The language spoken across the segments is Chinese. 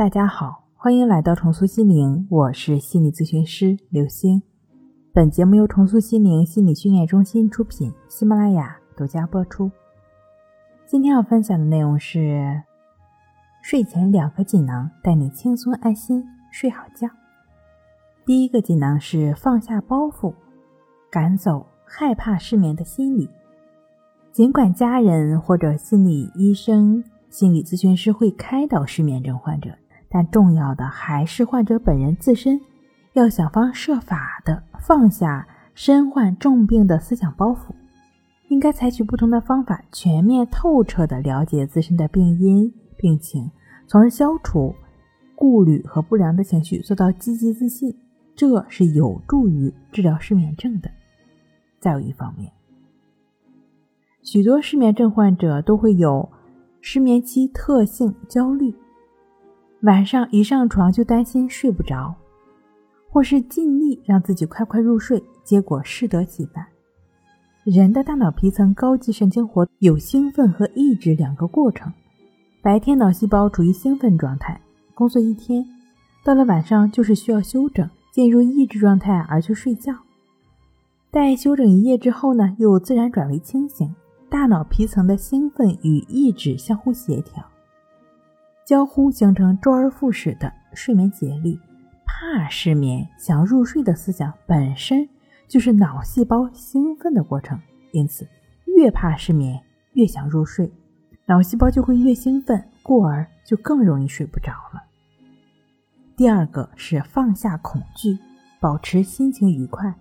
大家好，欢迎来到重塑心灵，我是心理咨询师刘星。本节目由重塑心灵心理训练中心出品，喜马拉雅独家播出。今天要分享的内容是睡前两个锦囊，带你轻松安心睡好觉。第一个锦囊是放下包袱，赶走害怕失眠的心理。尽管家人或者心理医生、心理咨询师会开导失眠症患者，但重要的还是患者本人自身要想方设法的放下身患重病的思想包袱，应该采取不同的方法，全面透彻的了解自身的病因、病情，从而消除顾虑和不良的情绪，做到积极自信，这是有助于治疗失眠症的。再有一方面。许多失眠症患者都会有失眠期特性焦虑，晚上一上床就担心睡不着，或是尽力让自己快快入睡，结果适得其反。人的大脑皮层高级神经活有兴奋和抑制两个过程，白天脑细胞处于兴奋状态，工作一天，到了晚上就是需要休整，进入抑制状态而去睡觉。待休整一夜之后呢，又自然转为清醒。大脑皮层的兴奋与抑制相互协调，交互形成周而复始的睡眠节律。怕失眠、想入睡的思想本身就是脑细胞兴奋的过程，因此越怕失眠，越想入睡，脑细胞就会越兴奋，故而就更容易睡不着了。第二个是放下恐惧，保持心情愉快。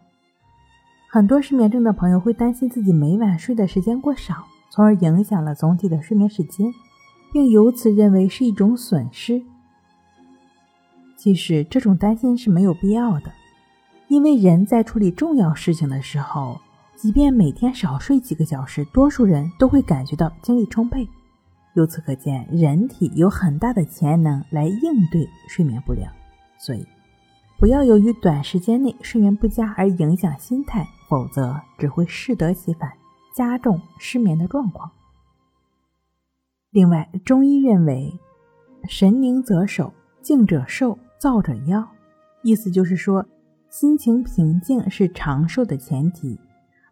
很多失眠症的朋友会担心自己每晚睡的时间过少，从而影响了总体的睡眠时间，并由此认为是一种损失。其实这种担心是没有必要的，因为人在处理重要事情的时候，即便每天少睡几个小时，多数人都会感觉到精力充沛。由此可见，人体有很大的潜能来应对睡眠不良，所以。不要由于短时间内睡眠不佳而影响心态，否则只会适得其反，加重失眠的状况。另外，中医认为“神宁则守，静者寿，躁者夭”，意思就是说，心情平静是长寿的前提，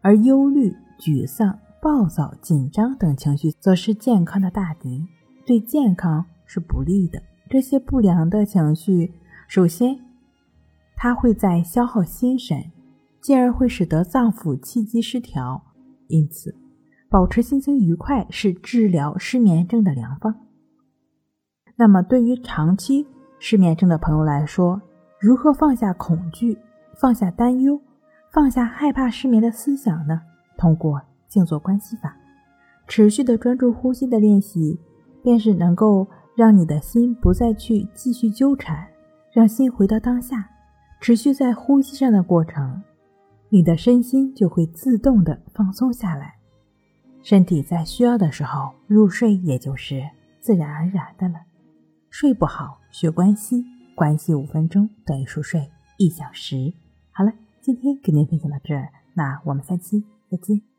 而忧虑、沮丧、暴躁、紧张等情绪则是健康的大敌，对健康是不利的。这些不良的情绪，首先。它会在消耗心神，进而会使得脏腑气机失调。因此，保持心情愉快是治疗失眠症的良方。那么，对于长期失眠症的朋友来说，如何放下恐惧、放下担忧、放下害怕失眠的思想呢？通过静坐观息法，持续的专注呼吸的练习，便是能够让你的心不再去继续纠缠，让心回到当下。持续在呼吸上的过程，你的身心就会自动的放松下来，身体在需要的时候入睡，也就是自然而然的了。睡不好，学关系，关系五分钟等于熟睡一小时。好了，今天给您分享到这儿，那我们下期再见。